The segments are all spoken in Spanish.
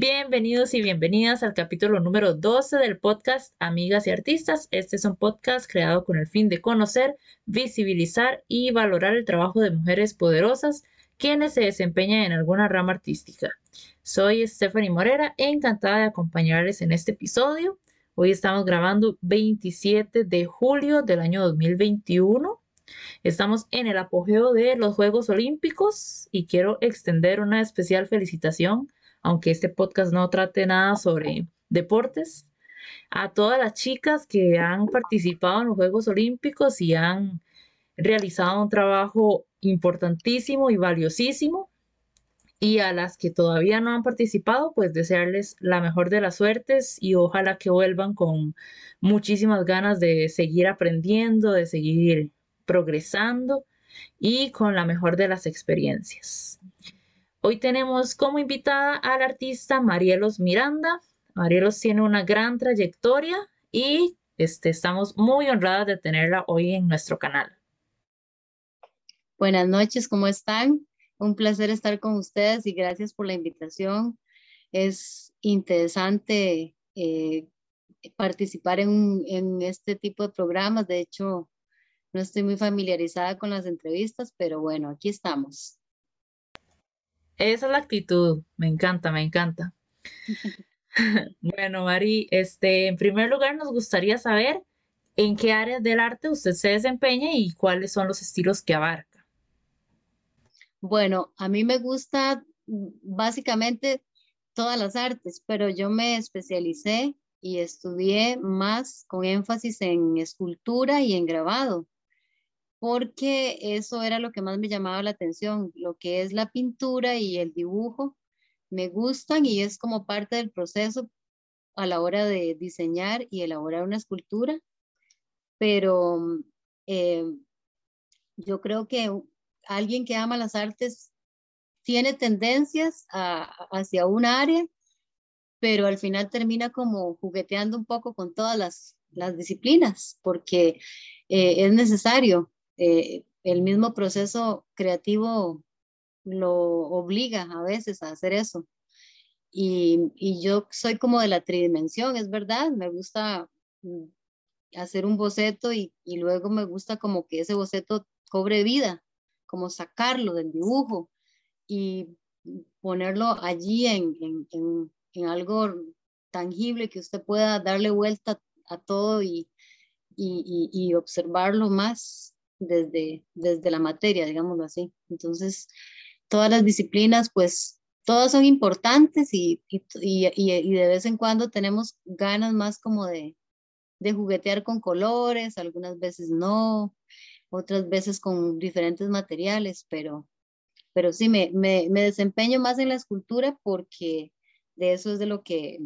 Bienvenidos y bienvenidas al capítulo número 12 del podcast Amigas y Artistas. Este es un podcast creado con el fin de conocer, visibilizar y valorar el trabajo de mujeres poderosas quienes se desempeñan en alguna rama artística. Soy Stephanie Morera, encantada de acompañarles en este episodio. Hoy estamos grabando 27 de julio del año 2021. Estamos en el apogeo de los Juegos Olímpicos y quiero extender una especial felicitación aunque este podcast no trate nada sobre deportes, a todas las chicas que han participado en los Juegos Olímpicos y han realizado un trabajo importantísimo y valiosísimo. Y a las que todavía no han participado, pues desearles la mejor de las suertes y ojalá que vuelvan con muchísimas ganas de seguir aprendiendo, de seguir progresando y con la mejor de las experiencias. Hoy tenemos como invitada al artista Marielos Miranda. Marielos tiene una gran trayectoria y este, estamos muy honradas de tenerla hoy en nuestro canal. Buenas noches, ¿cómo están? Un placer estar con ustedes y gracias por la invitación. Es interesante eh, participar en, en este tipo de programas. De hecho, no estoy muy familiarizada con las entrevistas, pero bueno, aquí estamos. Esa es la actitud. Me encanta, me encanta. bueno, Mari, este, en primer lugar nos gustaría saber en qué áreas del arte usted se desempeña y cuáles son los estilos que abarca. Bueno, a mí me gusta mm, básicamente todas las artes, pero yo me especialicé y estudié más con énfasis en escultura y en grabado porque eso era lo que más me llamaba la atención, lo que es la pintura y el dibujo, me gustan y es como parte del proceso a la hora de diseñar y elaborar una escultura, pero eh, yo creo que alguien que ama las artes tiene tendencias hacia un área, pero al final termina como jugueteando un poco con todas las, disciplinas, porque eh, es necesario eh, el mismo proceso creativo lo obliga a veces a hacer eso. Y, y, yo soy como de la tridimensión, es verdad, me gusta mm, hacer un boceto y, y, luego me gusta como que ese boceto cobre vida, como sacarlo del dibujo y ponerlo allí en, en, en, en algo tangible que usted pueda darle vuelta a todo y, y, y observarlo más desde, desde la materia, digámoslo así. Entonces, todas las disciplinas, pues, todas son importantes y, y, y, de vez en cuando tenemos ganas más como de, de juguetear con colores, algunas veces no, otras veces con diferentes materiales, pero, pero sí, me, me, me desempeño más en la escultura porque de eso es de lo que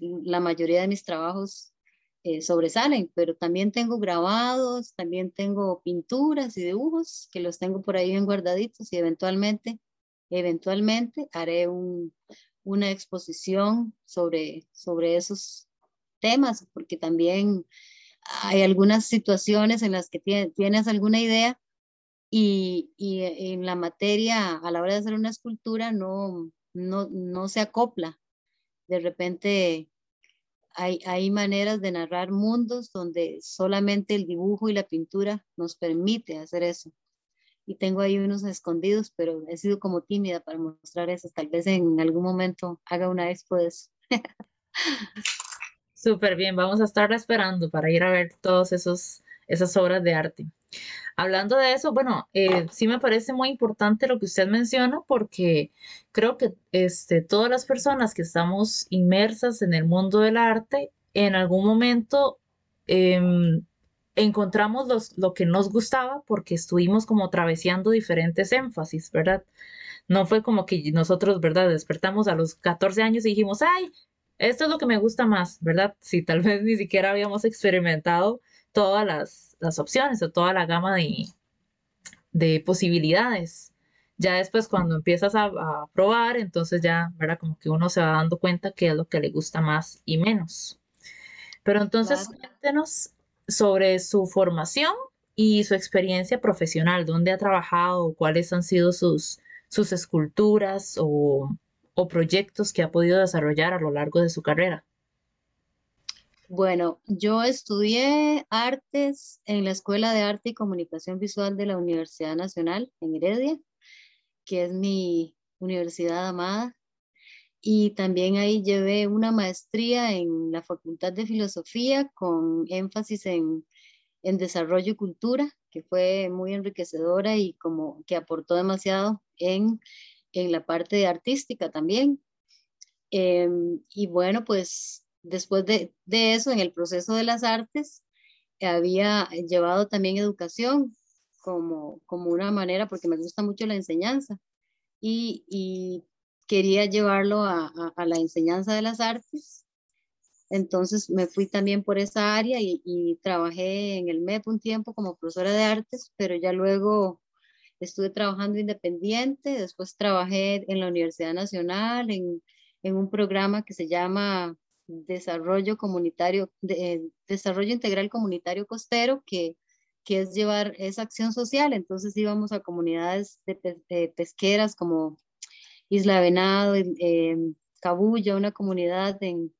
la mayoría de mis trabajos eh, sobresalen, pero también tengo grabados, también tengo pinturas y dibujos que los tengo por ahí bien guardaditos y eventualmente, eventualmente haré un, una exposición sobre, sobre esos temas, porque también hay algunas situaciones en las que tienes alguna idea y, y, en la materia, a la hora de hacer una escultura, no, no, no se acopla. De repente hay, maneras de narrar mundos donde solamente el dibujo y la pintura nos permite hacer eso. Y tengo ahí unos escondidos, pero he sido como tímida para mostrar eso. Tal vez en algún momento haga una expo de eso. Súper bien, vamos a estar esperando para ir a ver todas esas obras de arte. Hablando de eso, bueno, eh, sí me parece muy importante lo que usted menciona porque creo que este, todas las personas que estamos inmersas en el mundo del arte, en algún momento em, encontramos lo que nos gustaba porque estuvimos como traveseando diferentes énfasis, ¿verdad? No fue como que nosotros, ¿verdad? Despertamos a los 14 años y dijimos, ay, esto es lo que me gusta más, ¿verdad? Si tal vez ni siquiera habíamos experimentado todas las las opciones o toda la gama de, de posibilidades. Ya después cuando empiezas a, probar, entonces ya, ¿verdad? Como que uno se va dando cuenta qué es lo que le gusta más y menos. Pero entonces cuéntenos sobre su formación y su experiencia profesional, dónde ha trabajado, cuáles han sido sus, sus esculturas o, o proyectos que ha podido desarrollar a lo largo de su carrera? Bueno, yo estudié artes en la Escuela de Arte y Comunicación Visual de la Universidad Nacional en Heredia, que es mi universidad amada. Y también ahí llevé una maestría en la Facultad de Filosofía con énfasis en, en desarrollo y cultura, que fue muy enriquecedora y como que aportó demasiado en, en la parte artística también. Em, y bueno, pues después de, de, eso, en el proceso de las artes, había llevado también educación como, como una manera, porque me gusta mucho la enseñanza, y, quería llevarlo a, a, la enseñanza de las artes. Entonces me fui también por esa área y, y, trabajé en el MEP un tiempo como profesora de artes, pero ya luego estuve trabajando independiente, después trabajé en la Universidad Nacional en, en un programa que se llama desarrollo comunitario, de, desarrollo integral comunitario costero, que, que es llevar esa acción social. Entonces íbamos a comunidades de, pesqueras como Isla Venado, eh, Cabulla, una comunidad en,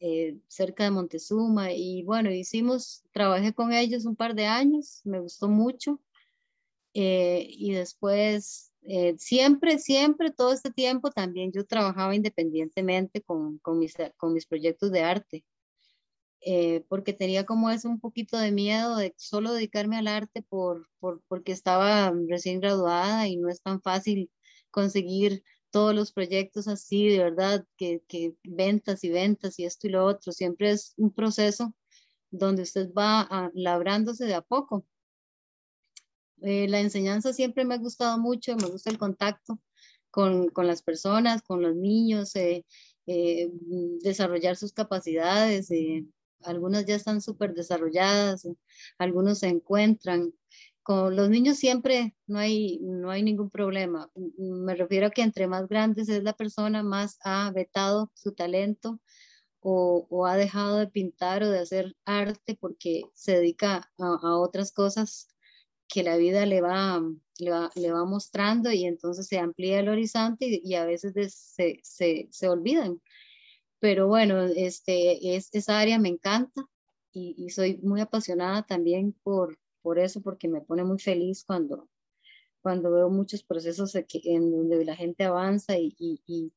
eh, cerca de Montezuma. Y bueno, hicimos, trabajé con ellos un par de años, me gustó mucho. Eh, y después eh, siempre, siempre, todo este tiempo también yo trabajaba independientemente con, con, mis, con mis proyectos de arte, eh, porque tenía como eso un poquito de miedo de solo dedicarme al arte por, por, porque estaba recién graduada y no es tan fácil conseguir todos los proyectos así, de verdad, que, que ventas y ventas y esto y lo otro, siempre es un proceso donde usted va a, labrándose de a poco. Eh, la enseñanza siempre me ha gustado mucho, me gusta el contacto con, con las personas, con los niños, eh, eh, desarrollar sus capacidades. algunas ya están súper desarrolladas, algunos se encuentran. Con los niños siempre no hay, no hay ningún problema. Me refiero a que entre más grandes es la persona, más ha vetado su talento o, o, ha dejado de pintar o de hacer arte porque se dedica a otras cosas que la vida le va, le va, le va mostrando y entonces se amplía el horizonte y, a veces se, se, se, olvidan. Pero bueno, este, es, esa área me encanta y, soy muy apasionada también por, por eso, porque me pone muy feliz cuando, cuando veo muchos procesos en donde la gente avanza y, y,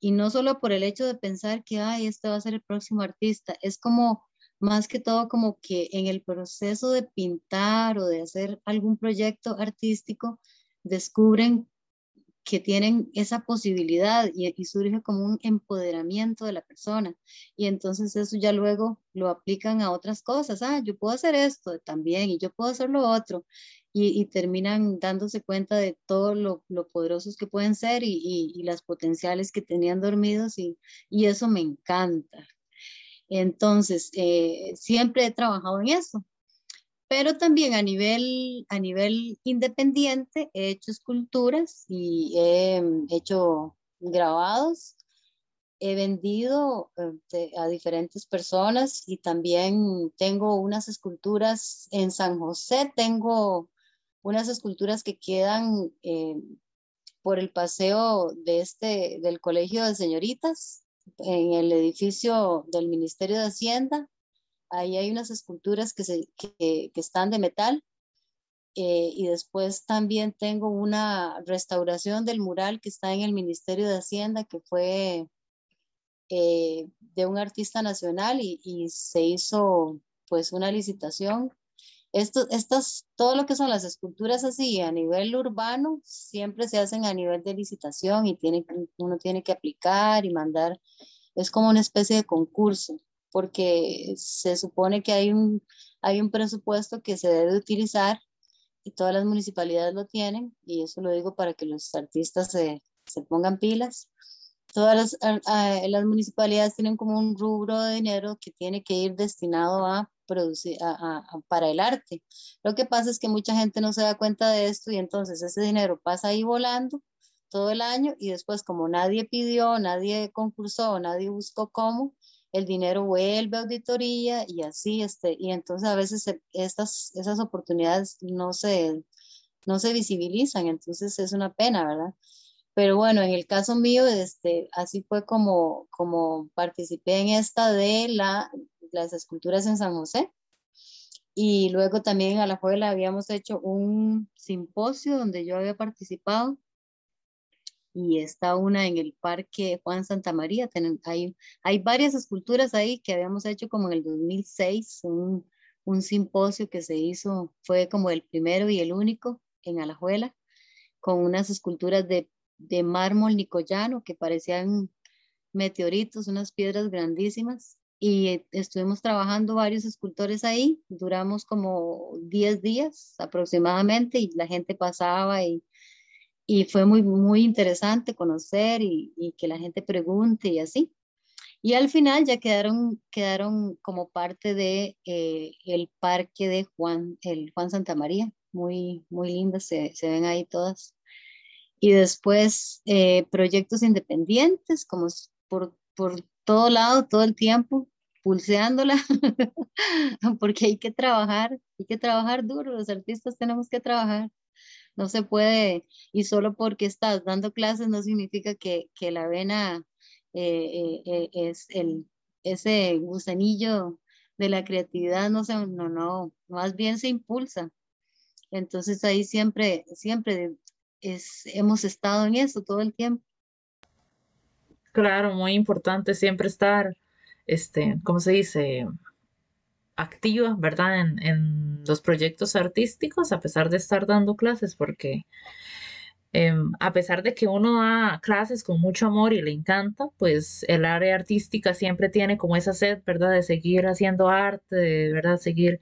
y, no solo por el hecho de pensar que, ay, este va a ser el próximo artista, es como más que todo como que en el proceso de pintar o de hacer algún proyecto artístico, descubren que tienen esa posibilidad y, surge como un empoderamiento de la persona. Y entonces eso ya luego lo aplican a otras cosas. Ah, yo puedo hacer esto también y yo puedo hacer lo otro. Y, terminan dándose cuenta de todo lo, lo poderosos que pueden ser y, y, las potenciales que tenían dormidos y, y eso me encanta. Entonces, eh, siempre he trabajado en eso. Pero también a nivel, a nivel independiente he hecho esculturas y he hecho grabados. He vendido eh, a diferentes personas y también tengo unas esculturas en San José. Tengo unas esculturas que quedan eh, por el paseo de este, del Colegio de Señoritas en el edificio del Ministerio de Hacienda. Ahí hay unas esculturas que, se, que, están de metal. Eh, y después también tengo una restauración del mural que está en el Ministerio de Hacienda, que fue eh, de un artista nacional y, y, se hizo pues una licitación esto, todo lo que son las esculturas así a nivel urbano siempre se hacen a nivel de licitación y uno tiene que aplicar y mandar, es como una especie de concurso, porque se supone que hay un, hay un presupuesto que se debe utilizar y todas las municipalidades lo tienen, y eso lo digo para que los artistas se, se pongan pilas. Todas las, las municipalidades tienen como un rubro de dinero que tiene que ir destinado a producir, para el arte. Lo que pasa es que mucha gente no se da cuenta de esto y entonces ese dinero pasa ahí volando todo el año y después como nadie pidió, nadie concursó, nadie buscó cómo, el dinero vuelve a auditoría y así, este, y entonces a veces estas, esas oportunidades no se, no se visibilizan, entonces es una pena, ¿verdad? pero bueno, en el caso mío, este, así fue como, como participé en esta de la, las esculturas en San José. Y luego también en Alajuela habíamos hecho un simposio donde yo había participado y está una en el Parque Juan Santa María. hay, hay varias esculturas ahí que habíamos hecho como en el 2006, un, un simposio que se hizo, fue como el primero y el único en Alajuela, con unas esculturas de, de mármol nicoyano que parecían meteoritos, unas piedras grandísimas. Y estuvimos trabajando varios escultores ahí, duramos como 10 días aproximadamente y la gente pasaba y y fue muy, muy interesante conocer y, y, que la gente pregunte y así. Y al final ya quedaron, quedaron como parte de eh, el parque de Juan, el Juan Santa María, muy, muy lindas, se, se ven ahí todas. Y después eh, proyectos independientes, como por, por todo lado, todo el tiempo, pulseándola, porque hay que trabajar, hay que trabajar duro, los artistas tenemos que trabajar no se puede, y solo porque estás dando clases no significa que, que la vena eh, eh, eh, es el, ese gusanillo de la creatividad, no sé, no, no, más bien se impulsa. Entonces ahí siempre, siempre es, hemos estado en eso todo el tiempo. Claro, muy importante siempre estar, este, ¿cómo se dice? activa, ¿verdad? En, en, los proyectos artísticos, a pesar de estar dando clases, porque em, a pesar de que uno da clases con mucho amor y le encanta, pues el área artística siempre tiene como esa sed, ¿verdad? De seguir haciendo arte, de verdad, seguir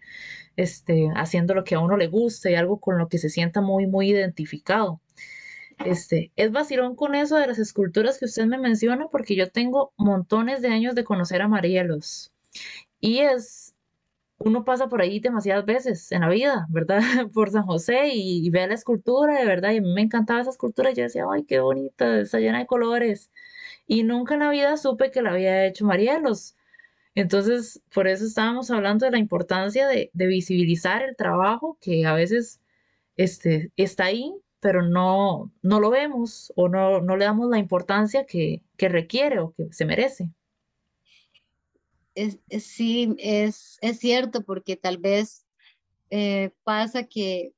este, haciendo lo que a uno le gusta y algo con lo que se sienta muy, muy identificado. Este, es vacilón con eso de las esculturas que usted me menciona, porque yo tengo montones de años de conocer a Marielos. Y es uno pasa por ahí demasiadas veces en la vida, ¿verdad? Por San José y, ve la escultura, de verdad, y me encantaba esa escultura, yo decía, ay, qué bonita, está llena de colores. Y nunca en la vida supe que la había hecho Marielos. Entonces, por eso estábamos hablando de la importancia de, visibilizar el trabajo que a veces este, está ahí, pero no, no lo vemos o no, no le damos la importancia que, que requiere o que se merece es, sí, es, es, cierto, porque tal vez eh, pasa que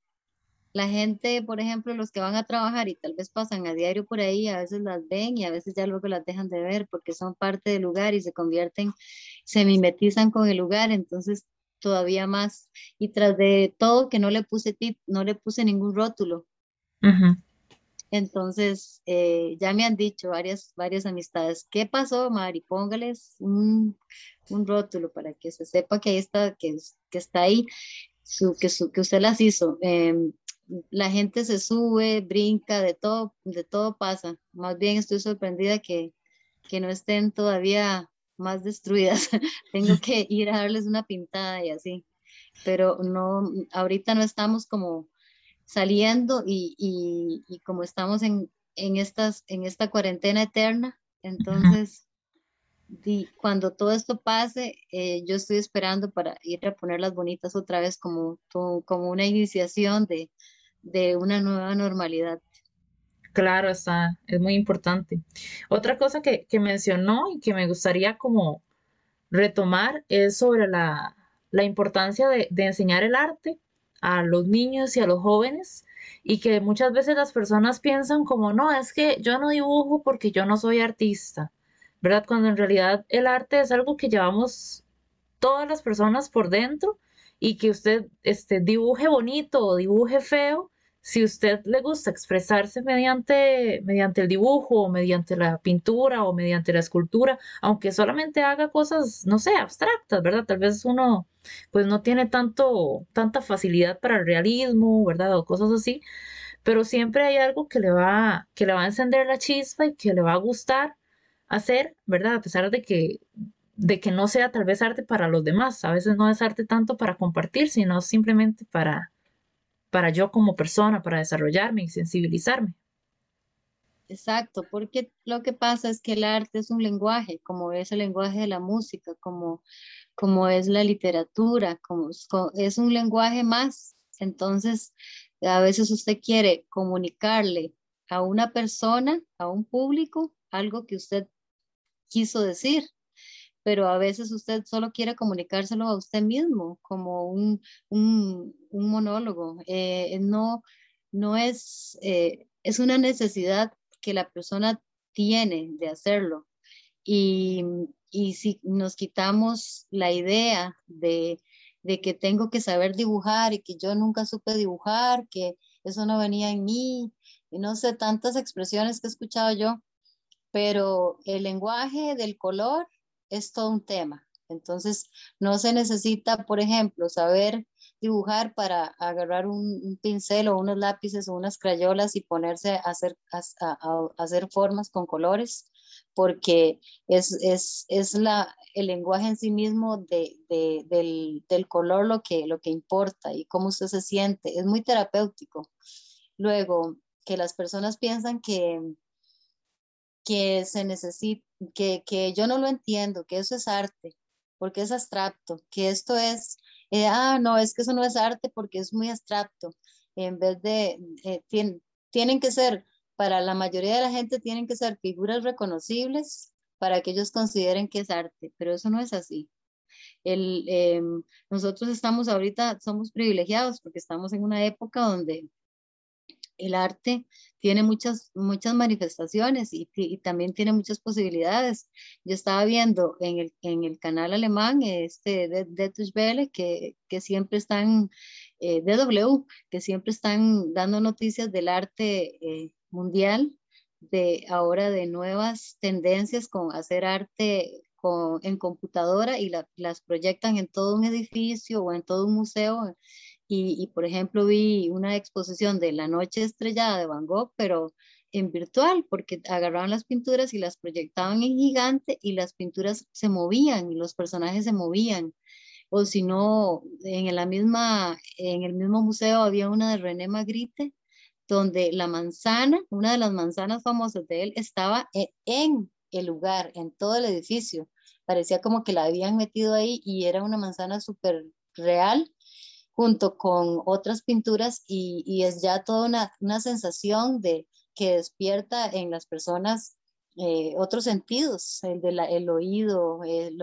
la gente, por ejemplo, los que van a trabajar y tal vez pasan a diario por ahí, a veces las ven y a veces ya luego las dejan de ver porque son parte del lugar y se convierten, se mimetizan con el lugar, entonces todavía más. Y tras de todo que no le puse no le puse ningún rótulo. Entonces, eh, ya me han dicho varias, varias amistades, ¿qué pasó, Mari? Póngales un, un rótulo para que se sepa que, ahí está, que, que está ahí, su, que, su, que usted las hizo. Em, la gente se sube, brinca, de todo, de todo pasa. Más bien estoy sorprendida que, que no estén todavía más destruidas. Tengo que ir a darles una pintada y así. Pero no, ahorita no estamos como saliendo y, y, y como estamos en, en, estas, en esta cuarentena eterna, entonces cuando todo esto pase, eh, yo estoy esperando para ir a ponerlas bonitas otra vez como, como una iniciación de, de una nueva normalidad. Claro, está, es muy importante. Otra cosa que, que, mencionó y que me gustaría como retomar es sobre la, la importancia de, de, enseñar el arte a los niños y a los jóvenes y que muchas veces las personas piensan como, no, es que yo no dibujo porque yo no soy artista, ¿verdad? Cuando en realidad el arte es algo que llevamos todas las personas por dentro y que usted este, dibuje bonito o dibuje feo, si usted le gusta expresarse mediante, mediante el dibujo o mediante la pintura o mediante la escultura, aunque solamente haga cosas, no sé, abstractas, ¿verdad? Tal vez uno pues no tiene tanto, tanta facilidad para el realismo, ¿verdad? O cosas así, pero siempre hay algo que le va, que le va a encender la chispa y que le va a gustar hacer, ¿verdad? A pesar de que de que no sea tal vez arte para los demás, a veces no es arte tanto para compartir, sino simplemente para para yo como persona, para desarrollarme y sensibilizarme. Exacto, porque lo que pasa es que el arte es un lenguaje, como es el lenguaje de la música, como, como es la literatura, como es un lenguaje más. Entonces, a veces usted quiere comunicarle a una persona, a un público, algo que usted quiso decir, pero a veces usted solo quiere comunicárselo a usted mismo como un, un, monólogo. Eh, no, no es, eh, es una necesidad que la persona tiene de hacerlo. Y, y si nos quitamos la idea de, de que tengo que saber dibujar y que yo nunca supe dibujar, que eso no venía en mí, y no sé, tantas expresiones que he escuchado yo, pero el lenguaje del color es todo un tema. Entonces, no se necesita, por ejemplo, saber dibujar para agarrar un, pincel o unos lápices o unas crayolas y ponerse a hacer, a, hacer formas con colores, porque es, es, es la, el lenguaje en sí mismo de, de, del, del, color lo que, lo que importa y cómo usted se siente. Es muy terapéutico. Luego, que las personas piensan que, que se necesita, que, que yo no lo entiendo, que eso es arte, porque es abstracto, que esto es, eh, ah, no, es que eso no es arte porque es muy abstracto. En vez de, eh, tienen que ser, para la mayoría de la gente, tienen que ser figuras reconocibles para que ellos consideren que es arte, pero eso no es así. El, em, nosotros estamos ahorita, somos privilegiados porque estamos en una época donde el arte tiene muchas, muchas manifestaciones y, también tiene muchas posibilidades. Yo estaba viendo en el, en el canal alemán, este de, de que, que siempre están, eh, DW, que siempre están dando noticias del arte eh, mundial, de ahora de nuevas tendencias con hacer arte con, en computadora y las proyectan en todo un edificio o en todo un museo y, por ejemplo, vi una exposición de La Noche Estrellada de Van Gogh, pero en virtual, porque agarraban las pinturas y las proyectaban en gigante y las pinturas se movían y los personajes se movían. O si no, en, en el mismo museo había una de René Magritte, donde la manzana, una de las manzanas famosas de él, estaba e, en el lugar, en todo el edificio. Parecía como que la habían metido ahí y era una manzana súper real junto con otras pinturas y, es ya toda una, una, sensación de que despierta en las personas eh, otros sentidos, el del el oído,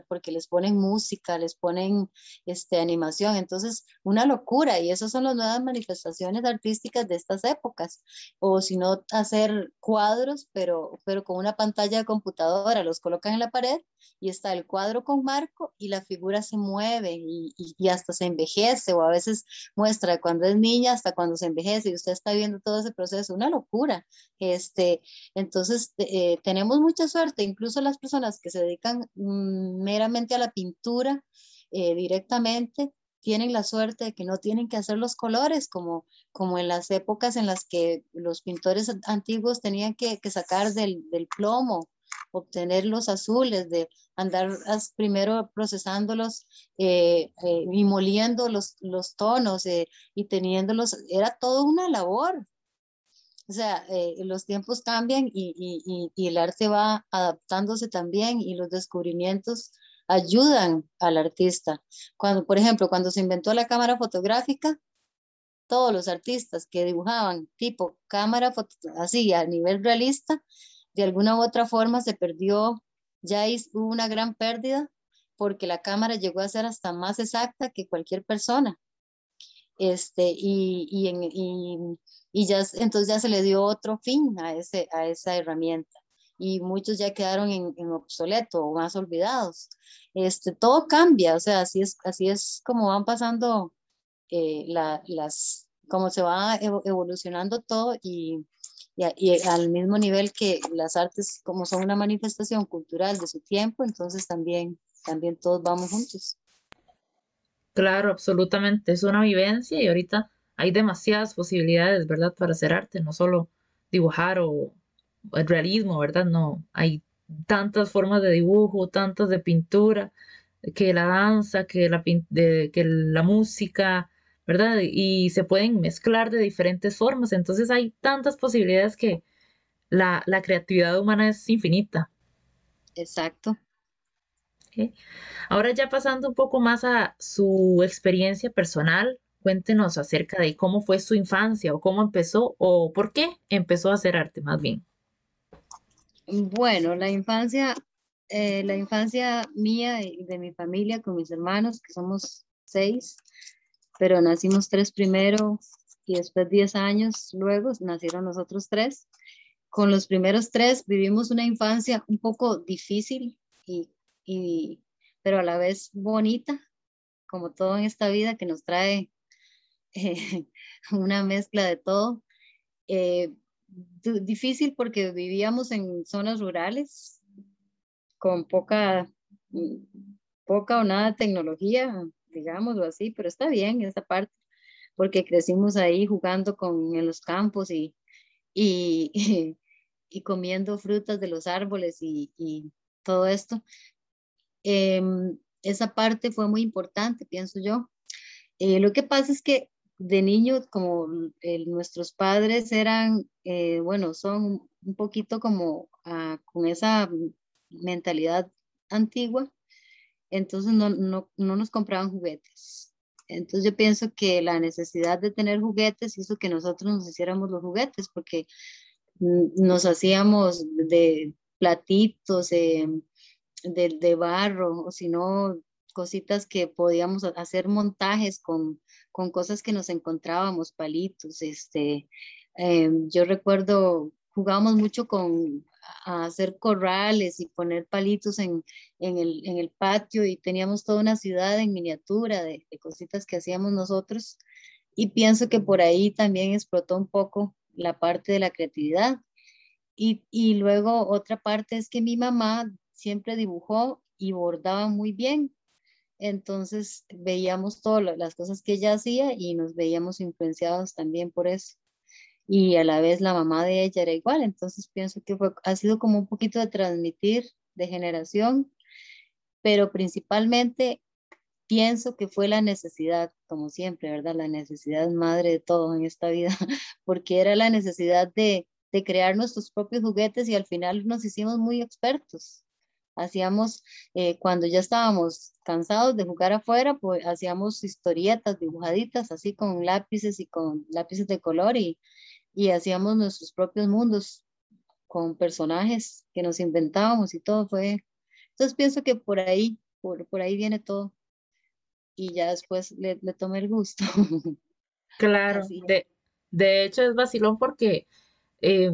porque les ponen música, les ponen este, animación, entonces una locura y esas son las nuevas manifestaciones artísticas de estas épocas, o si no hacer cuadros, pero, pero con una pantalla de computadora, los colocan en la pared y está el cuadro con marco y la figura se mueve y, y, hasta se envejece o a veces muestra cuando es niña hasta cuando se envejece y usted está viendo todo ese proceso, una locura. Este, entonces, eh, tenemos mucha suerte, incluso las personas que se dedican mm, meramente a la pintura eh, directamente, tienen la suerte de que no tienen que hacer los colores como, como en las épocas en las que los pintores antiguos tenían que, sacar del, plomo obtener los azules, de andar primero procesándolos eh, eh, y moliendo los, los tonos y teniéndolos, era todo una labor. O sea, los tiempos cambian y, y, y, el arte va adaptándose también y los descubrimientos ayudan al artista. Cuando, por ejemplo, cuando se inventó la cámara fotográfica, todos los artistas que dibujaban tipo cámara así a nivel realista, de alguna u otra forma se perdió, ya hubo una gran pérdida porque la cámara llegó a ser hasta más exacta que cualquier persona. Este, y, y, y, ya, entonces ya se le dio otro fin a, ese, a esa herramienta y muchos ya quedaron en, obsoleto o más olvidados. Este, todo cambia, o sea, así es, así es como van pasando eh, la, las, como se va evolucionando todo y, y, al mismo nivel que las artes como son una manifestación cultural de su tiempo, entonces también, también todos vamos juntos. Claro, absolutamente, es una vivencia y ahorita hay demasiadas posibilidades, ¿verdad? Para hacer arte, no solo dibujar o el realismo, ¿verdad? No, hay tantas formas de dibujo, tantas de pintura, que la danza, que la, de, que la música, ¿verdad? Y se pueden mezclar de diferentes formas. Entonces hay tantas posibilidades que la, creatividad humana es infinita. Exacto. Ahora ya pasando un poco más a su experiencia personal cuéntenos acerca de cómo fue su infancia o cómo empezó o por qué empezó a hacer arte más bien. Bueno, la infancia, eh, la infancia mía y de mi familia con mis hermanos, que somos seis, pero nacimos tres primero y después diez años luego nacieron los otros tres. Con los primeros tres vivimos una infancia un poco difícil y, y pero a la vez bonita, como todo en esta vida que nos trae eh, una mezcla de todo. Eh, difícil porque vivíamos en zonas rurales con poca, poca o nada de tecnología, digámoslo así, pero está bien esa parte, porque crecimos ahí jugando con, en los campos y, y, y comiendo frutas de los árboles y, y todo esto. Em, esa parte fue muy importante, pienso yo. Eh, lo que pasa es que de niños, como nuestros padres eran, eh, bueno, son un poquito como ah, con esa mentalidad antigua, entonces no, no, no, nos compraban juguetes. Entonces yo pienso que la necesidad de tener juguetes hizo que nosotros nos hiciéramos los juguetes, porque nos hacíamos de platitos, eh, de, de, barro, o si no, cositas que podíamos hacer montajes con, con cosas que nos encontrábamos, palitos, este, em, yo recuerdo, jugábamos mucho con hacer corrales y poner palitos en, en, el, en, el, patio y teníamos toda una ciudad en miniatura de, de, cositas que hacíamos nosotros y pienso que por ahí también explotó un poco la parte de la creatividad. Y, y luego otra parte es que mi mamá siempre dibujó y bordaba muy bien. Entonces veíamos todas las cosas que ella hacía y nos veíamos influenciados también por eso. Y a la vez la mamá de ella era igual, entonces pienso que fue, ha sido como un poquito de transmitir de generación, pero principalmente pienso que fue la necesidad, como siempre, ¿verdad? La necesidad madre de todo en esta vida, porque era la necesidad de, de crear nuestros propios juguetes y al final nos hicimos muy expertos hacíamos, eh, cuando ya estábamos cansados de jugar afuera, pues hacíamos historietas dibujaditas, así con lápices y con lápices de color y, y hacíamos nuestros propios mundos con personajes que nos inventábamos y todo fue. Entonces pienso que por ahí, por, por ahí viene todo. Y ya después le, le tomé el gusto. Claro, de, de, hecho es vacilón porque eh,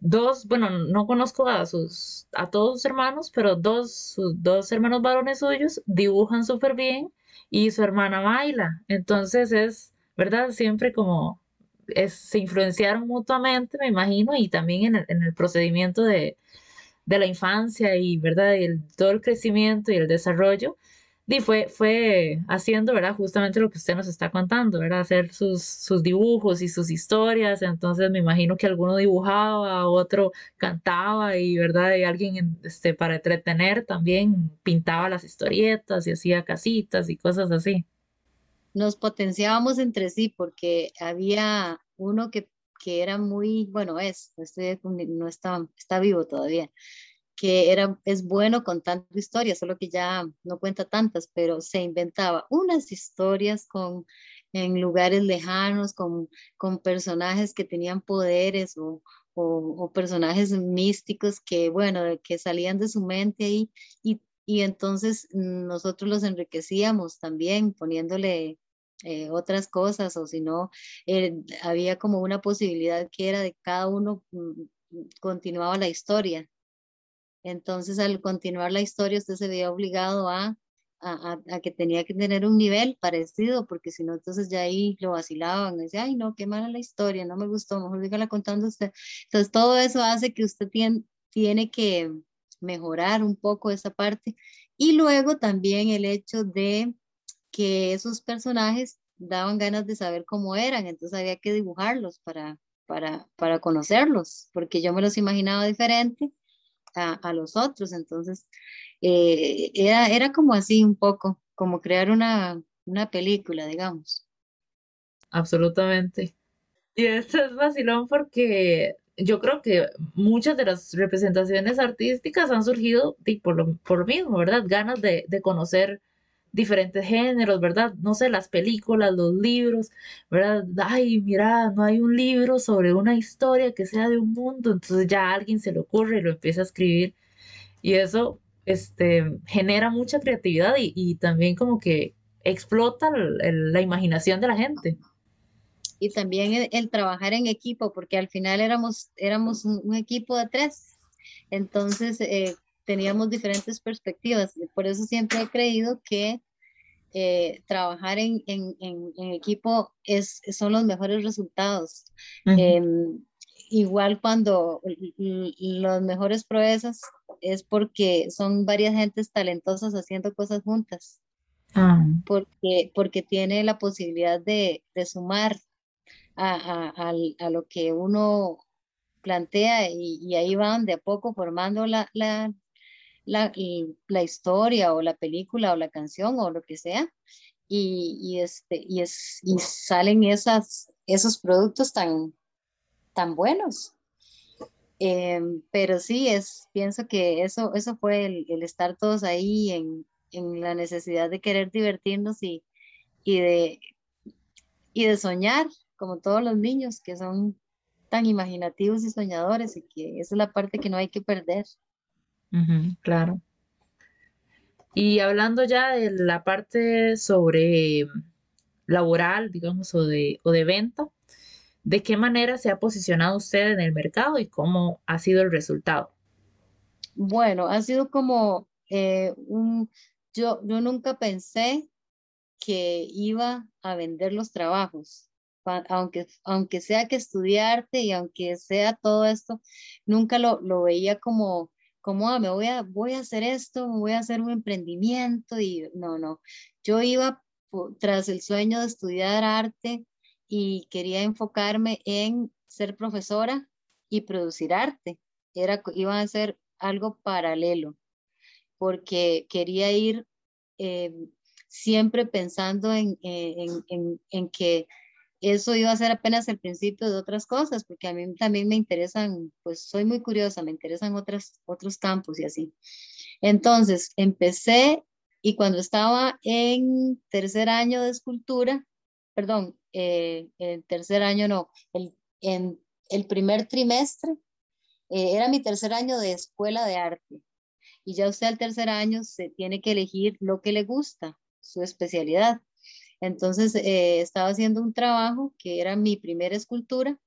dos, bueno, no conozco a sus, a todos sus hermanos, pero dos, sus dos hermanos varones suyos dibujan súper bien y su hermana baila. Entonces es, ¿verdad? Siempre como es, se influenciaron mutuamente, me imagino, y también en el, en el procedimiento de, de, la infancia y, ¿verdad? El, todo el crecimiento y el desarrollo y fue, fue haciendo, ¿verdad? Justamente lo que usted nos está contando, ¿verdad? Hacer sus, sus dibujos y sus historias. Entonces me imagino que alguno dibujaba, otro cantaba y, ¿verdad? Y alguien este, para entretener también pintaba las historietas y hacía casitas y cosas así. Nos potenciábamos entre sí porque había uno que, que era muy, bueno, es, este no está, está vivo todavía, que era, es bueno contando historias, solo que ya no cuenta tantas, pero se inventaba unas historias con, en lugares lejanos, con, con personajes que tenían poderes o, o, personajes místicos que, bueno, que salían de su mente ahí y, y entonces nosotros los enriquecíamos también poniéndole eh, otras cosas o si no, eh, había como una posibilidad que era de cada uno mm, continuaba la historia entonces, al continuar la historia, usted se veía obligado a, a, a, que tenía que tener un nivel parecido, porque si no, entonces ya ahí lo vacilaban. Decía, ay, no, qué mala la historia, no me gustó, mejor dígala contando usted. Entonces, todo eso hace que usted tiene, tiene que mejorar un poco esa parte. Y luego también el hecho de que esos personajes daban ganas de saber cómo eran, entonces había que dibujarlos para, para, para conocerlos, porque yo me los imaginaba diferente a, los otros. Entonces, eh, era, era como así un poco, como crear una, una película, digamos. Absolutamente. Y esto es vacilón porque yo creo que muchas de las representaciones artísticas han surgido por, lo, por mismo, ¿verdad? Ganas de, de, conocer diferentes géneros, ¿verdad? No sé, las películas, los libros, ¿verdad? Ay, mira, no hay un libro sobre una historia que sea de un mundo, entonces ya a alguien se le ocurre y lo empieza a escribir y eso este, genera mucha creatividad y, también como que explota la imaginación de la gente. Y también el, trabajar en equipo, porque al final éramos, éramos un, equipo de tres, entonces eh, teníamos diferentes perspectivas. Por eso siempre he creído que eh, trabajar en, en, en, equipo es, son los mejores resultados. Em, igual cuando las mejores proezas es porque son varias gentes talentosas haciendo cosas juntas. Ah. Porque, porque tiene la posibilidad de, de sumar a, a, a, lo que uno plantea y, y, ahí van de a poco formando la, la, la, la, historia o la película o la canción o lo que sea y, este, y, es, y salen esas, esos productos tan, tan buenos. Em, pero sí, es, pienso que eso, eso fue el, el estar todos ahí en, en, la necesidad de querer divertirnos y, y, de, y de soñar, como todos los niños que son tan imaginativos y soñadores y que esa es la parte que no hay que perder. Claro. Y hablando ya de la parte sobre laboral, digamos, o de, o de venta, ¿De qué manera se ha posicionado usted en el mercado y cómo ha sido el resultado? Bueno, ha sido como eh, un, yo, yo nunca pensé que iba a vender los trabajos, aunque, aunque sea que estudiarte y aunque sea todo esto, nunca lo, lo veía como, como, ah, me voy a, voy a hacer esto, voy a hacer un emprendimiento y no, no, yo iba tras el sueño de estudiar arte y quería enfocarme en ser profesora y producir arte. Era, iba a ser algo paralelo, porque quería ir eh, siempre pensando en, en, en, que eso iba a ser apenas el principio de otras cosas, porque a mí también me interesan, pues soy muy curiosa, me interesan otras, otros campos y así. Entonces, empecé y cuando estaba en tercer año de escultura, perdón, eh, el tercer año no, el, en el primer trimestre, eh, era mi tercer año de escuela de arte. Y ya usted al tercer año se tiene que elegir lo que le gusta, su especialidad. Entonces eh, estaba haciendo un trabajo que era mi primera escultura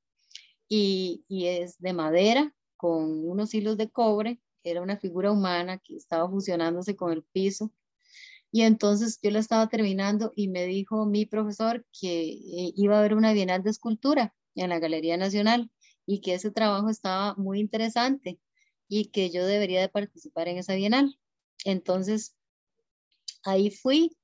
y, es de madera con unos hilos de cobre. Era una figura humana que estaba fusionándose con el piso y entonces yo la estaba terminando y me dijo mi profesor que eh, iba a haber una bienal de escultura en la Galería Nacional y que ese trabajo estaba muy interesante y que yo debería de participar en esa bienal. Entonces, ahí fui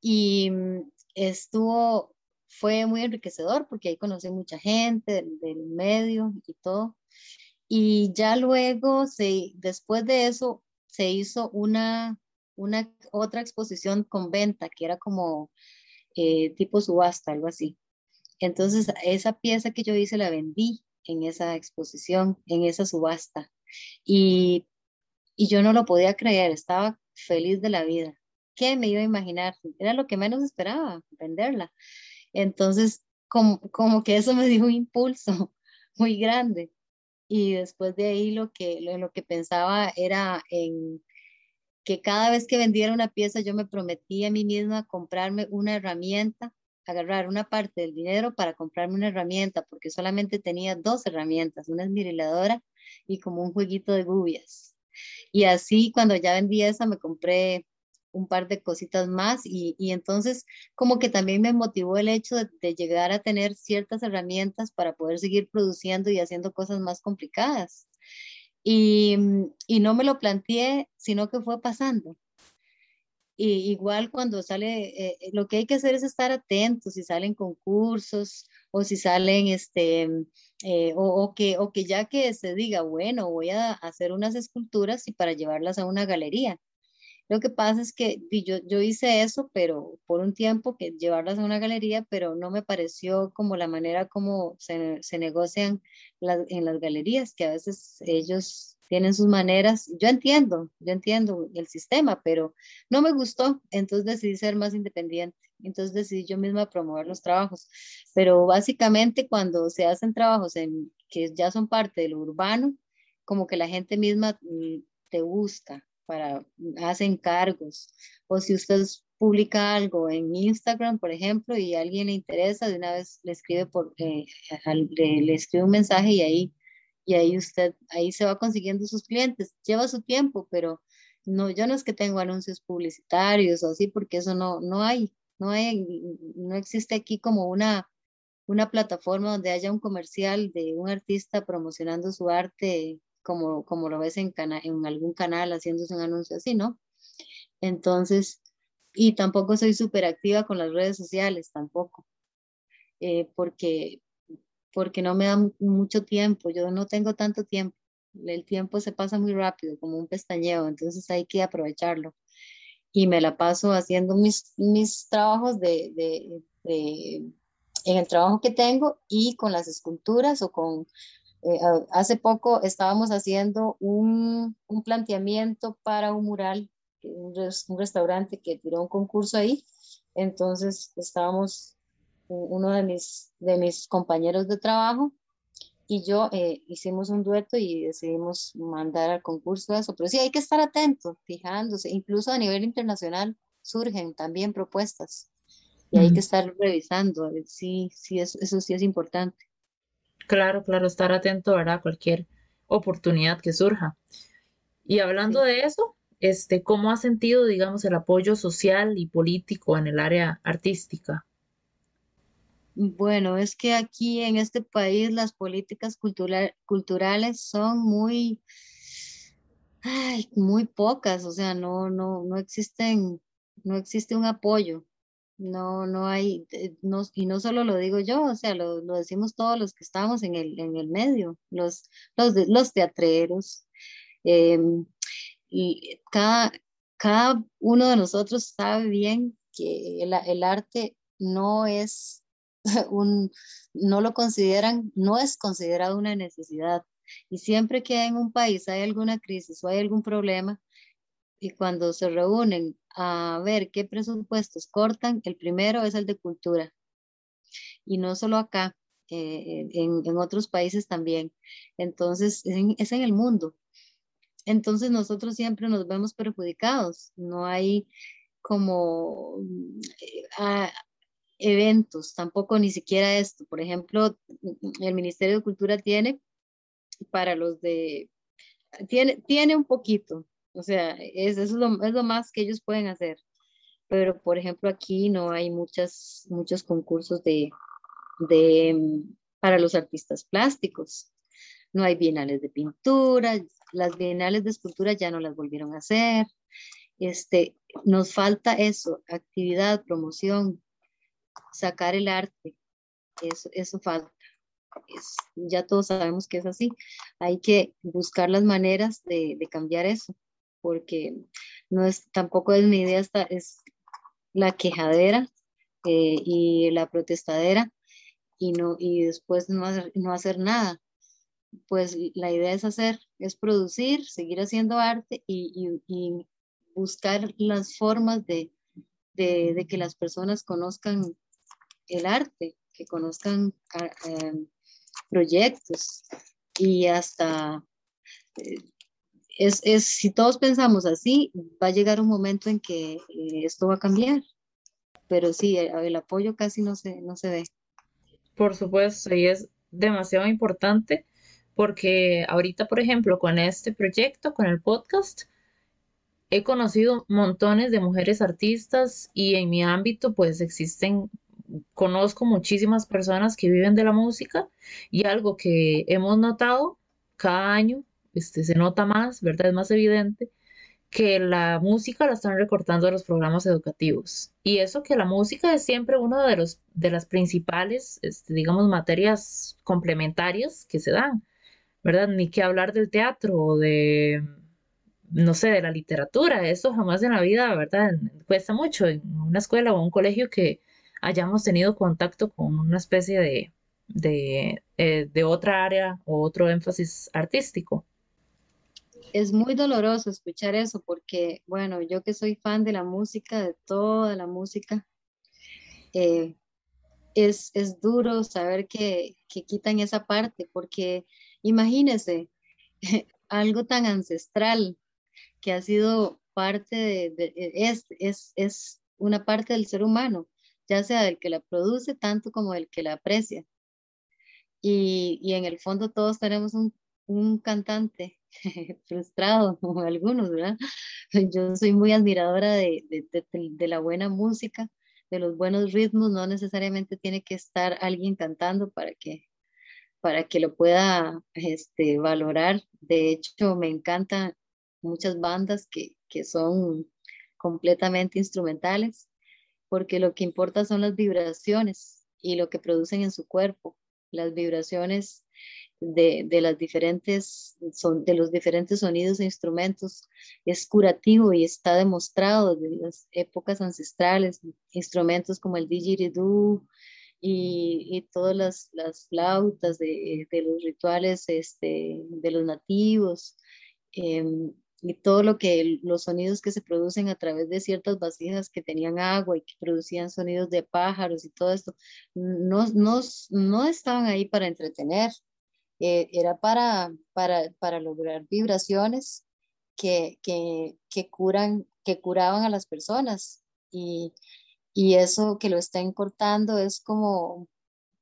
y mm, estuvo, fue muy enriquecedor porque ahí conocí mucha gente del, medio y todo. Y ya luego, se, después de eso, se hizo una una otra exposición con venta, que era como eh, tipo subasta, algo así. Entonces, esa pieza que yo hice la vendí en esa exposición, en esa subasta. Y, y yo no lo podía creer, estaba feliz de la vida. ¿Qué me iba a imaginar? Era lo que menos esperaba, venderla. Entonces, como, como que eso me dio un impulso muy grande. Y después de ahí lo que, lo que pensaba era en que cada vez que vendiera una pieza yo me prometí a mí misma comprarme una herramienta, agarrar una parte del dinero para comprarme una herramienta, porque solamente tenía dos herramientas, una esmeriladora y como un jueguito de gubias. Y así cuando ya vendí esa me compré un par de cositas más y, y entonces como que también me motivó el hecho de, llegar a tener ciertas herramientas para poder seguir produciendo y haciendo cosas más complicadas. Y, y no me lo planteé, sino que fue pasando. Y igual cuando sale, eh, eh, lo que hay que hacer es estar atentos si salen concursos o si salen, este, eh, o, o, que, o que ya que se diga, bueno, voy a hacer unas esculturas y para llevarlas a una galería. Lo que pasa es que yo, yo hice eso, pero por un tiempo que llevarlas a una galería, pero no me pareció como la manera como se, se negocian en las galerías, que a veces ellos tienen sus maneras. Yo entiendo, yo entiendo el sistema, pero no me gustó, entonces decidí ser más independiente. Entonces decidí yo misma promover los trabajos. Pero básicamente cuando se hacen trabajos en, que ya son parte de lo urbano, como que la gente misma mm, te busca para, hacen cargos. O si usted publica algo en Instagram, por ejemplo, y a alguien le interesa, de una vez le escribe, por, eh, le, le escribe un mensaje y ahí y ahí usted, ahí se va consiguiendo sus clientes. Lleva su tiempo, pero no, yo no es que tengo anuncios publicitarios o así, porque eso no, no hay, no hay, no existe aquí como una, una plataforma donde haya un comercial de un artista promocionando su arte como, como lo ves en, en algún canal haciéndose un anuncio así, ¿no? Entonces, y tampoco soy súper activa con las redes sociales, tampoco, eh, porque porque no me da mucho tiempo, yo no tengo tanto tiempo, el tiempo se pasa muy rápido, como un pestañeo, entonces hay que aprovecharlo. Y me la paso haciendo mis, mis trabajos de, de, en el trabajo que tengo y con las esculturas o con... Eh, hace poco estábamos haciendo un, un planteamiento para un mural, un, un restaurante que tiró un concurso ahí, entonces estábamos uno de mis, de mis compañeros de trabajo y yo eh, hicimos un dueto y decidimos mandar al concurso eso. Pero sí, hay que estar atento, fijándose. Incluso a nivel internacional surgen también propuestas y hay que estar revisando. Sí, sí, eso, eso sí es importante. Claro, claro, estar atento, ¿verdad? Cualquier oportunidad que surja. Y hablando de eso, este, ¿cómo ha sentido, digamos, el apoyo social y político en el área artística? Bueno, es que aquí en este país las políticas culturales son muy, muy pocas, o sea, no, no, no existen, no existe un apoyo, no, no hay, eh, no, y no solo lo digo yo, o sea, lo, decimos todos los que estamos en el, en el medio, los, los, los teatreros, em, y cada, cada uno de nosotros sabe bien que el arte no es un, no lo consideran, no es considerado una necesidad. Y siempre que en un país hay alguna crisis o hay algún problema, y cuando se reúnen a ver qué presupuestos cortan, el primero es el de cultura. Y no solo acá, eh, en, en, otros países también. Entonces, es en, el mundo. Entonces, nosotros siempre nos vemos perjudicados. No hay como eh, eventos, tampoco ni siquiera esto. Por ejemplo, el Ministerio de Cultura tiene para los de, tiene, tiene un poquito, o sea, es, es, lo, más que ellos pueden hacer. Pero, por ejemplo, aquí no hay muchas, muchos concursos de, de, para los artistas plásticos. No hay bienales de pintura, las bienales de escultura ya no las volvieron a hacer. Este, nos falta eso, actividad, promoción, sacar el arte, eso, eso falta. ya todos sabemos que es así. Hay que buscar las maneras de, cambiar eso, porque no es, tampoco es mi idea, esta, es la quejadera eh, y la protestadera y, no, y después no hacer, no hacer nada. Pues la idea es hacer, es producir, seguir haciendo arte y, y buscar las formas de, de, de, que las personas conozcan el arte, que conozcan ah, em, proyectos y hasta eh, es, es, si todos pensamos así, va a llegar un momento en que eh, esto va a cambiar. Pero sí, el, el, apoyo casi no se, no se ve. Por supuesto, y es demasiado importante porque ahorita, por ejemplo, con este proyecto, con el podcast, he conocido montones de mujeres artistas y en mi ámbito pues existen conozco muchísimas personas que viven de la música y algo que hemos notado cada año, este, se nota más, ¿verdad? Es más evidente que la música la están recortando a los programas educativos. Y eso que la música es siempre una de, los, de las principales, este, digamos, materias complementarias que se dan, ¿verdad? Ni que hablar del teatro o de, no sé, de la literatura. Eso jamás en la vida, ¿verdad? Cuesta mucho en una escuela o un colegio que hayamos tenido contacto con una especie de, de, eh, de otra área o otro énfasis artístico. Es muy doloroso escuchar eso porque, bueno, yo que soy fan de la música, de toda la música, eh, es, es, duro saber que, que, quitan esa parte porque imagínese algo tan ancestral que ha sido parte de, es, es, es una parte del ser humano, ya sea del que la produce tanto como del que la aprecia. Y, y en el fondo todos tenemos un, un cantante frustrado, como algunos, ¿verdad? Yo soy muy admiradora de, de, la buena música, de los buenos ritmos, no necesariamente tiene que estar alguien cantando para que, para que lo pueda este, valorar. De hecho, me encantan muchas bandas que, que son completamente instrumentales, porque lo que importa son las vibraciones y lo que producen en su cuerpo. Las vibraciones de, de, las diferentes, son, de los diferentes sonidos e instrumentos es curativo y está demostrado desde las épocas ancestrales, instrumentos como el didgeridoo y, y todas las, las flautas de, de, los rituales este, de los nativos. Eh, y todo lo que los sonidos que se producen a través de ciertas vasijas que tenían agua y que producían sonidos de pájaros y todo esto, no, no, no estaban ahí para entretener, eh, era para, para, para, lograr vibraciones que, que, que, curan, que curaban a las personas. Y, y eso que lo estén cortando es como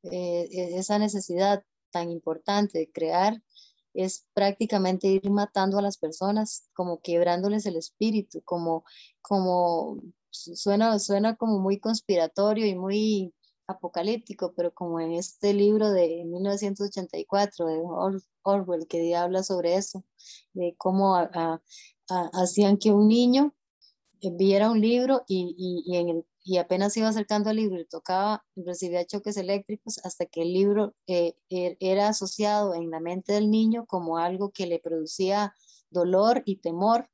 eh, e, esa necesidad tan importante de crear es prácticamente ir matando a las personas, como quebrándoles el espíritu, como, como suena, suena como muy conspiratorio y muy apocalíptico, pero como en este libro de 1984 de Orwell, que habla sobre eso, de cómo hacían que un niño viera un libro y, y, y apenas iba acercando al libro y tocaba, recibía choques eléctricos hasta que el libro eh, er, era asociado en la mente del niño como algo que le producía dolor y temor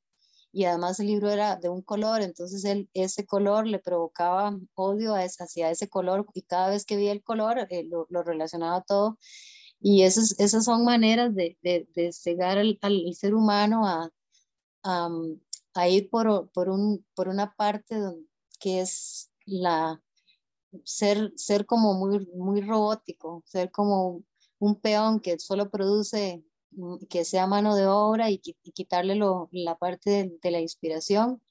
y además el libro era de un color, entonces él, ese color le provocaba odio hacia ese color y cada vez que veía el color eh, lo, lo, relacionaba todo. Y esas, esas son maneras de, de, de cegar al, al, ser humano a, a, a ir por, por, un, por una parte que es la ser, ser como muy, muy robótico, ser como un peón que solo produce Mm, que sea mano de obra y, quitarle la parte de, la inspiración.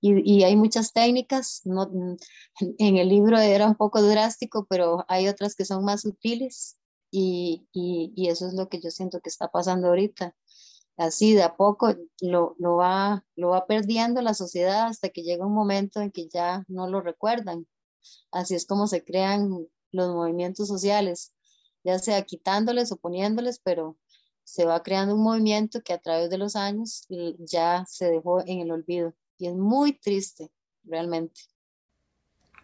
Y, hay muchas técnicas, no, mm, en el libro era un poco drástico, pero hay otras que son más sutiles y, eso es lo que yo siento que está pasando ahorita. Así de a poco lo, va, lo va perdiendo la sociedad hasta que llega un momento en que ya no lo recuerdan. Así es como se crean los movimientos sociales, ya sea quitándoles o poniéndoles, pero se va creando un movimiento que a través de los años ya se dejó en el olvido. Y es muy triste, realmente.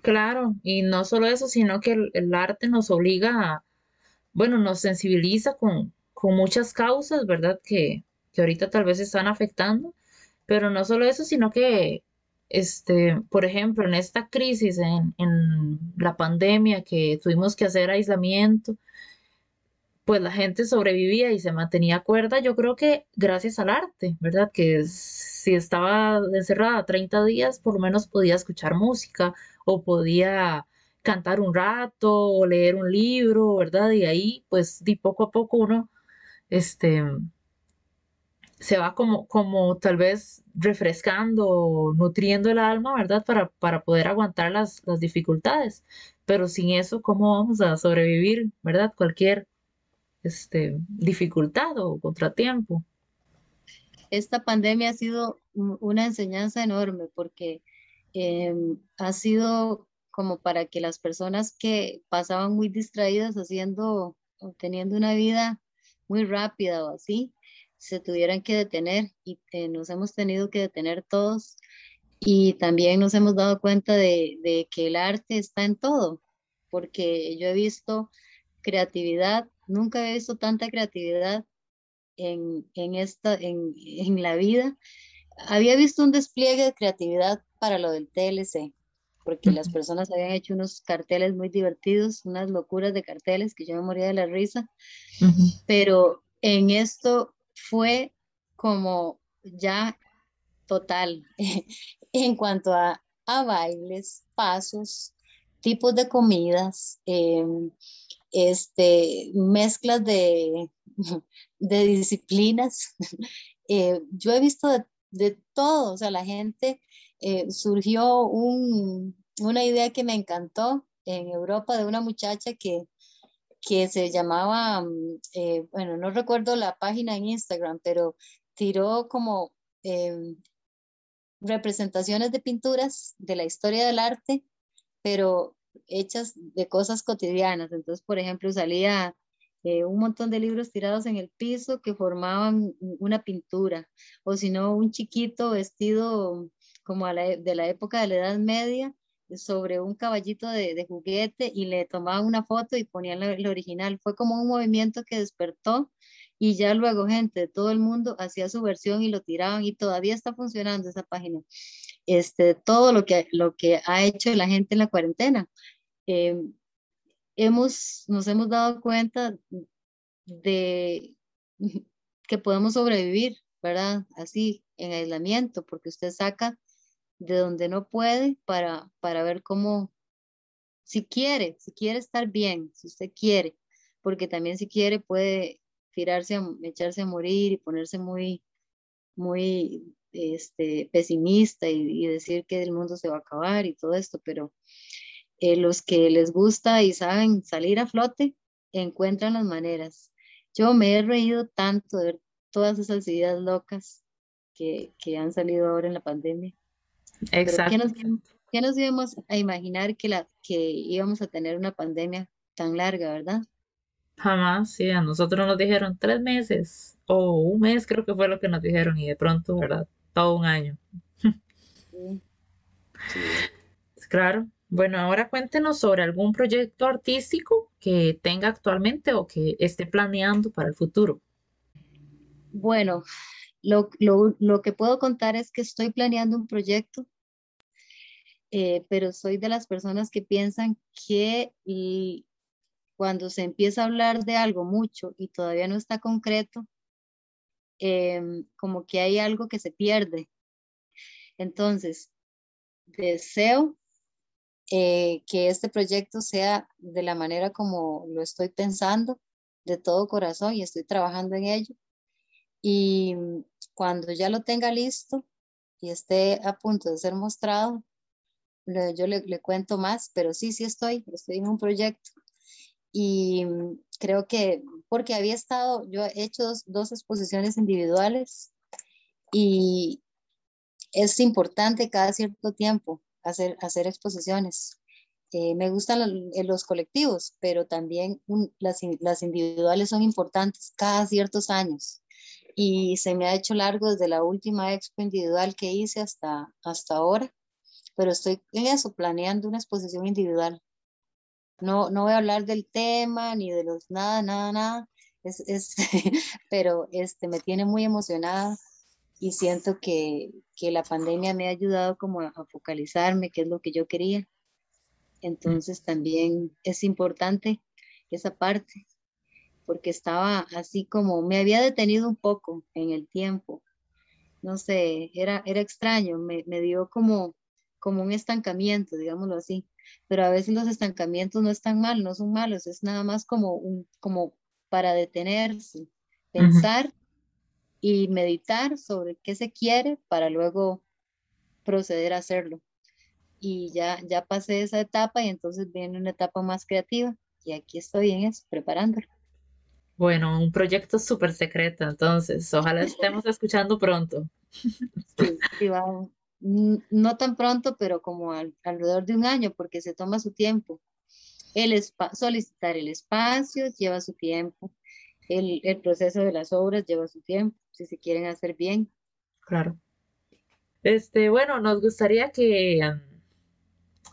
Claro, y no solo eso, sino que el, arte nos obliga a, bueno, nos sensibiliza con, con muchas causas, ¿verdad? Que, que ahorita tal vez están afectando, pero no solo eso, sino que, este, por ejemplo, en esta crisis, en, en la pandemia, que tuvimos que hacer aislamiento, pues la gente sobrevivía y se mantenía cuerda, yo creo que gracias al arte, ¿verdad? Que si estaba encerrada 30 días, por lo menos podía escuchar música o podía cantar un rato o leer un libro, ¿verdad? Y ahí, pues, de poco a poco uno, este, se va como, como tal vez refrescando, nutriendo el alma, ¿verdad? Para, para poder aguantar las, las dificultades. Pero sin eso, ¿cómo vamos a sobrevivir, ¿verdad? Cualquier este, dificultad o contratiempo. Esta pandemia ha sido una enseñanza enorme porque em, ha sido como para que las personas que pasaban muy distraídas haciendo teniendo una vida muy rápida o así, se tuvieran que detener y eh, nos hemos tenido que detener todos y también nos hemos dado cuenta de, de, que el arte está en todo, porque yo he visto creatividad Nunca he visto tanta creatividad en, en, esta, en, en la vida. Había visto un despliegue de creatividad para lo del TLC, porque las personas habían hecho unos carteles muy divertidos, unas locuras de carteles que yo me moría de la risa, pero en esto fue como ya total en cuanto a, bailes, pasos, tipos de comidas, em, este, mezclas de, de disciplinas. Eh, yo he visto de, todo, o sea, la gente eh, surgió una idea que me encantó en Europa de una muchacha que, que se llamaba, mm, eh, bueno, no recuerdo la página en Instagram, pero tiró como em, representaciones de pinturas de la historia del arte, pero hechas de cosas cotidianas. Entonces, por ejemplo, salía eh, un montón de libros tirados en el piso que formaban una pintura, o si no, un chiquito vestido como de la época de la Edad Media sobre un caballito de, juguete y le tomaban una foto y ponían el original. Fue como un movimiento que despertó y ya luego gente de todo el mundo hacía su versión y lo tiraban y todavía está funcionando esa página. Este, todo lo que, lo que ha hecho la gente en la cuarentena. Eh, hemos, nos hemos dado cuenta de que podemos sobrevivir, ¿verdad? Así, en aislamiento, porque usted saca de donde no puede para, para ver cómo, si quiere, si quiere estar bien, si usted quiere, porque también si quiere puede tirarse, echarse a morir y ponerse muy, muy este, pesimista y, decir que el mundo se va a acabar y todo esto, pero eh, los que les gusta y saben salir a flote, encuentran las maneras. Yo me he reído tanto de ver todas esas ideas locas que, que han salido ahora en la pandemia. Exacto. ¿qué, nos, ¿Qué nos íbamos a imaginar que, la, que íbamos a tener una pandemia tan larga, verdad? Jamás, sí, a nosotros nos dijeron tres meses o un mes creo que fue lo que nos dijeron y de pronto, ¿verdad? Todo un año. Sí. Claro. Bueno, ahora cuéntenos sobre algún proyecto artístico que tenga actualmente o que esté planeando para el futuro. Bueno, lo, lo, lo que puedo contar es que estoy planeando un proyecto, eh, pero soy de las personas que piensan que cuando se empieza a hablar de algo mucho y todavía no está concreto, em, como que hay algo que se pierde. Entonces, deseo eh, que este proyecto sea de la manera como lo estoy pensando, de todo corazón y estoy trabajando en ello. Y cuando ya lo tenga listo y esté a punto de ser mostrado, yo le, le cuento más, pero sí, sí estoy, estoy en un proyecto y mm, creo que porque había estado, yo he hecho dos, exposiciones individuales y es importante cada cierto tiempo hacer, hacer exposiciones. Eh, me gustan los, colectivos, pero también las, las, individuales son importantes cada ciertos años. Y se me ha hecho largo desde la última expo individual que hice hasta, hasta ahora, pero estoy en eso, planeando una exposición individual. No, no voy a hablar del tema ni de los nada, nada, nada, es, es pero este, me tiene muy emocionada y siento que, que, la pandemia me ha ayudado como a, focalizarme, que es lo que yo quería. Entonces también es importante esa parte, porque estaba así como, me había detenido un poco en el tiempo. No sé, era, era extraño, me, me dio como, como un estancamiento, digámoslo así pero a veces los estancamientos no están mal, no son malos, es nada más como, un, como para detenerse, pensar y meditar sobre qué se quiere para luego proceder a hacerlo. Y ya, ya pasé esa etapa y entonces viene una etapa más creativa y aquí estoy en eso, preparándolo. Bueno, un proyecto súper secreto, entonces ojalá estemos escuchando pronto. Sí, sí, vamos, no tan pronto, pero como alrededor de un año, porque se toma su tiempo. El solicitar el espacio lleva su tiempo. El, proceso de las obras lleva su tiempo, si se quieren hacer bien. Claro. Este, bueno, nos gustaría que,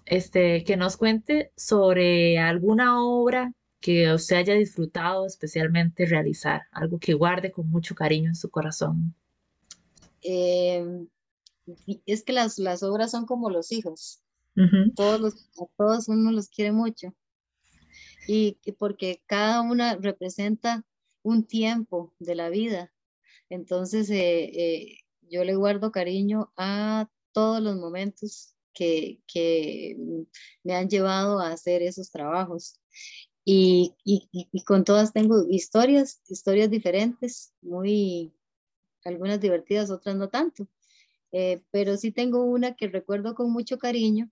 este, que nos cuente sobre alguna obra que usted haya disfrutado especialmente realizar, algo que guarde con mucho cariño en su corazón. Eh, es que las, las obras son como los hijos. todos los, a todos uno los quiere mucho. Y, porque cada una representa un tiempo de la vida. Entonces, eh, eh, yo le guardo cariño a todos los momentos que, que me han llevado a hacer esos trabajos. Y, y, y, con todas tengo historias, historias diferentes, muy, algunas divertidas, otras no tanto. Eh, pero sí tengo una que recuerdo con mucho cariño,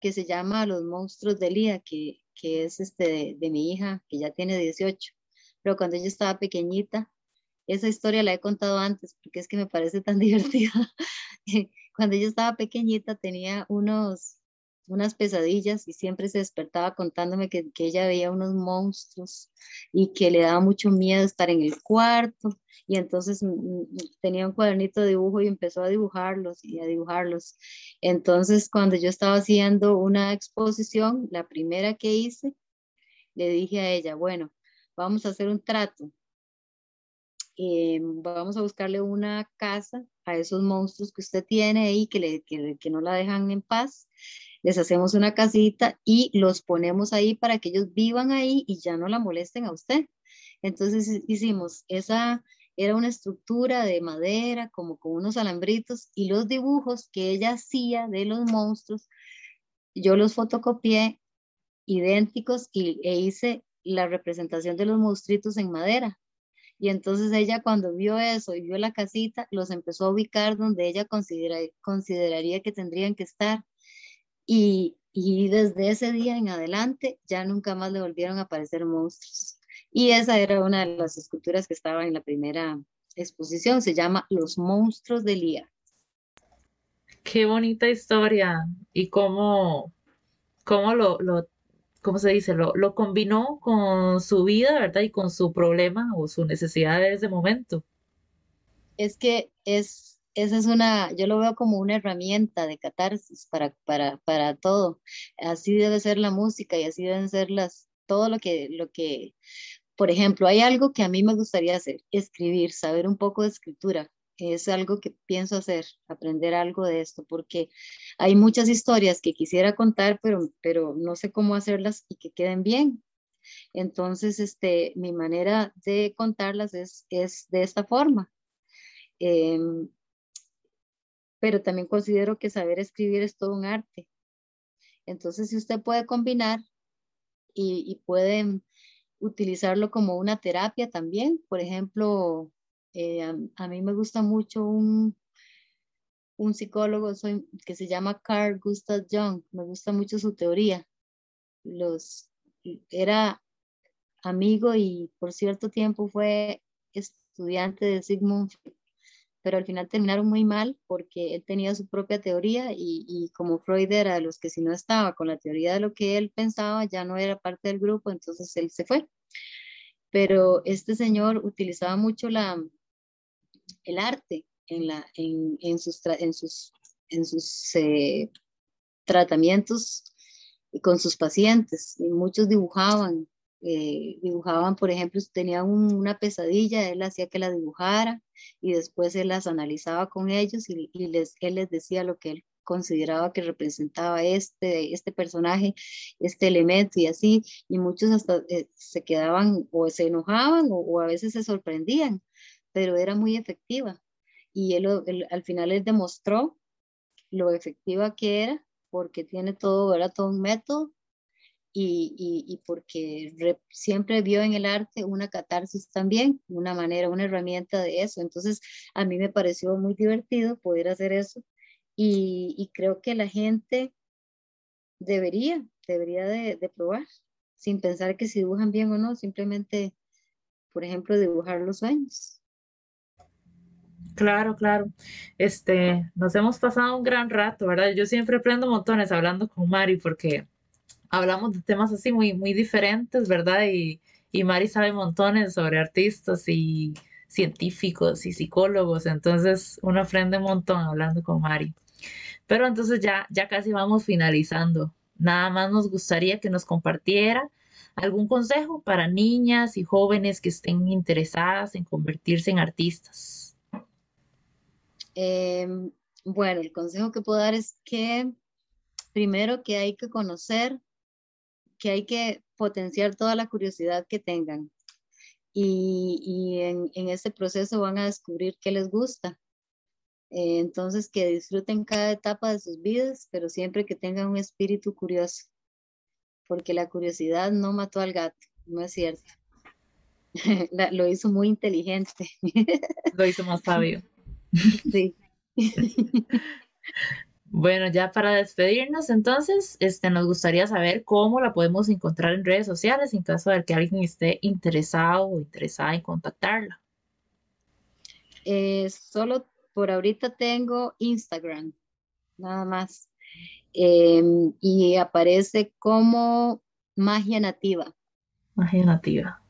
que se llama Los monstruos de Lía, que, que es este de, mi hija, que ya tiene 18. Pero cuando ella estaba pequeñita, esa historia la he contado antes, porque es que me parece tan divertida. cuando ella estaba pequeñita tenía unos, unas pesadillas y siempre se despertaba contándome que, que, ella veía unos monstruos y que le daba mucho miedo estar en el cuarto. Y entonces mm, mm, tenía un cuadernito de dibujo y empezó a dibujarlos y a dibujarlos. Entonces, cuando yo estaba haciendo una exposición, la primera que hice, le dije a ella, bueno, vamos a hacer un trato. Eh, vamos a buscarle una casa a esos monstruos que usted tiene ahí, que, le, que, que no la dejan en paz les hacemos una casita y los ponemos ahí para que ellos vivan ahí y ya no la molesten a usted. Entonces hicimos esa, era una estructura de madera, como con unos alambritos, y los dibujos que ella hacía de los monstruos, yo los fotocopié idénticos y, e hice la representación de los monstruitos en madera. Y entonces ella cuando vio eso y vio la casita, los empezó a ubicar donde ella considera, consideraría que tendrían que estar. Y, desde ese día en adelante ya nunca más le volvieron a aparecer monstruos. Y esa era una de las esculturas que estaba en la primera exposición, se llama Los monstruos de Lía. Qué bonita historia y cómo, cómo lo, lo ¿cómo se dice? Lo, lo combinó con su vida, ¿verdad? Y con su problema o su necesidad de ese momento. Es que es esa es una, yo lo veo como una herramienta de catarsis para, para, para todo. Así debe ser la música y así deben ser las, todo lo que, lo que, por ejemplo, hay algo que a mí me gustaría hacer, escribir, saber un poco de escritura. Es algo que pienso hacer, aprender algo de esto, porque hay muchas historias que quisiera contar, pero, pero no sé cómo hacerlas y que queden bien. Entonces, este, mi manera de contarlas es, es de esta forma. Em, pero también considero que saber escribir es todo un arte. Entonces, si usted puede combinar y, puede utilizarlo como una terapia también, por ejemplo, eh, a, mí me gusta mucho un, un psicólogo que se llama Carl Gustav Jung, me gusta mucho su teoría. Los, era amigo y por cierto tiempo fue estudiante de Sigmund pero al final terminaron muy mal porque él tenía su propia teoría y, como Freud era de los que si no estaba con la teoría de lo que él pensaba, ya no era parte del grupo, entonces él se fue. Pero este señor utilizaba mucho la, el arte en, la, en, en sus, en sus, en sus eh, tratamientos con sus pacientes. Muchos dibujaban, eh, dibujaban, por ejemplo, si tenían una pesadilla, él hacía que la dibujara y después él las analizaba con ellos y, les, él les decía lo que él consideraba que representaba este, este personaje, este elemento y así, y muchos hasta eh, se quedaban o se enojaban o, a veces se sorprendían, pero era muy efectiva. Y él, al final él demostró lo efectiva que era, porque tiene todo, era todo un método y, porque siempre vio en el arte una catarsis también, una manera, una herramienta de eso. Entonces, a mí me pareció muy divertido poder hacer eso y, creo que la gente debería, debería de, de, probar, sin pensar que si dibujan bien o no, simplemente, por ejemplo, dibujar los sueños. Claro, claro. Este, nos hemos pasado un gran rato, ¿verdad? Yo siempre aprendo montones hablando con Mari porque hablamos de temas así muy, muy diferentes, ¿verdad? Y, y Mari sabe montones sobre artistas y científicos y psicólogos, entonces uno aprende un montón hablando con Mari. Pero entonces ya, ya casi vamos finalizando. Nada más nos gustaría que nos compartiera algún consejo para niñas y jóvenes que estén interesadas en convertirse en artistas. Em, bueno, el consejo que puedo dar es que primero que hay que conocer que hay que potenciar toda la curiosidad que tengan y, en, en, este proceso van a descubrir qué les gusta. Eh, entonces, que disfruten cada etapa de sus vidas, pero siempre que tengan un espíritu curioso, porque la curiosidad no mató al gato, no es cierto. lo hizo muy inteligente. Lo hizo más sabio. Sí. Bueno, ya para despedirnos, entonces, este, nos gustaría saber cómo la podemos encontrar en redes sociales en caso de que alguien esté interesado o interesada en contactarla. Eh, solo por ahorita tengo Instagram, nada más. Em, y aparece como magia nativa. Magia nativa.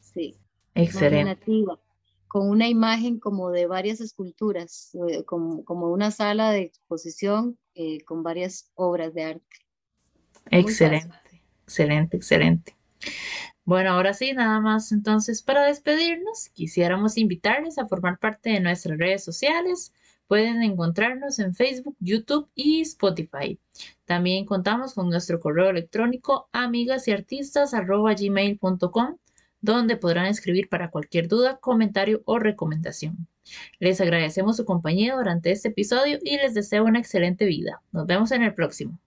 Sí. Excelente. Magia nativa con una imagen como de varias esculturas, eh, como, como una sala de exposición eh, con varias obras de arte. Excelente, excelente, excelente. Bueno, ahora sí, nada más entonces para despedirnos, quisiéramos invitarles a formar parte de nuestras redes sociales. Pueden encontrarnos en Facebook, YouTube y Spotify. También contamos con nuestro correo electrónico amigas y artistas donde podrán escribir para cualquier duda, comentario o recomendación. Les agradecemos su compañía durante este episodio y les deseo una excelente vida. Nos vemos en el próximo.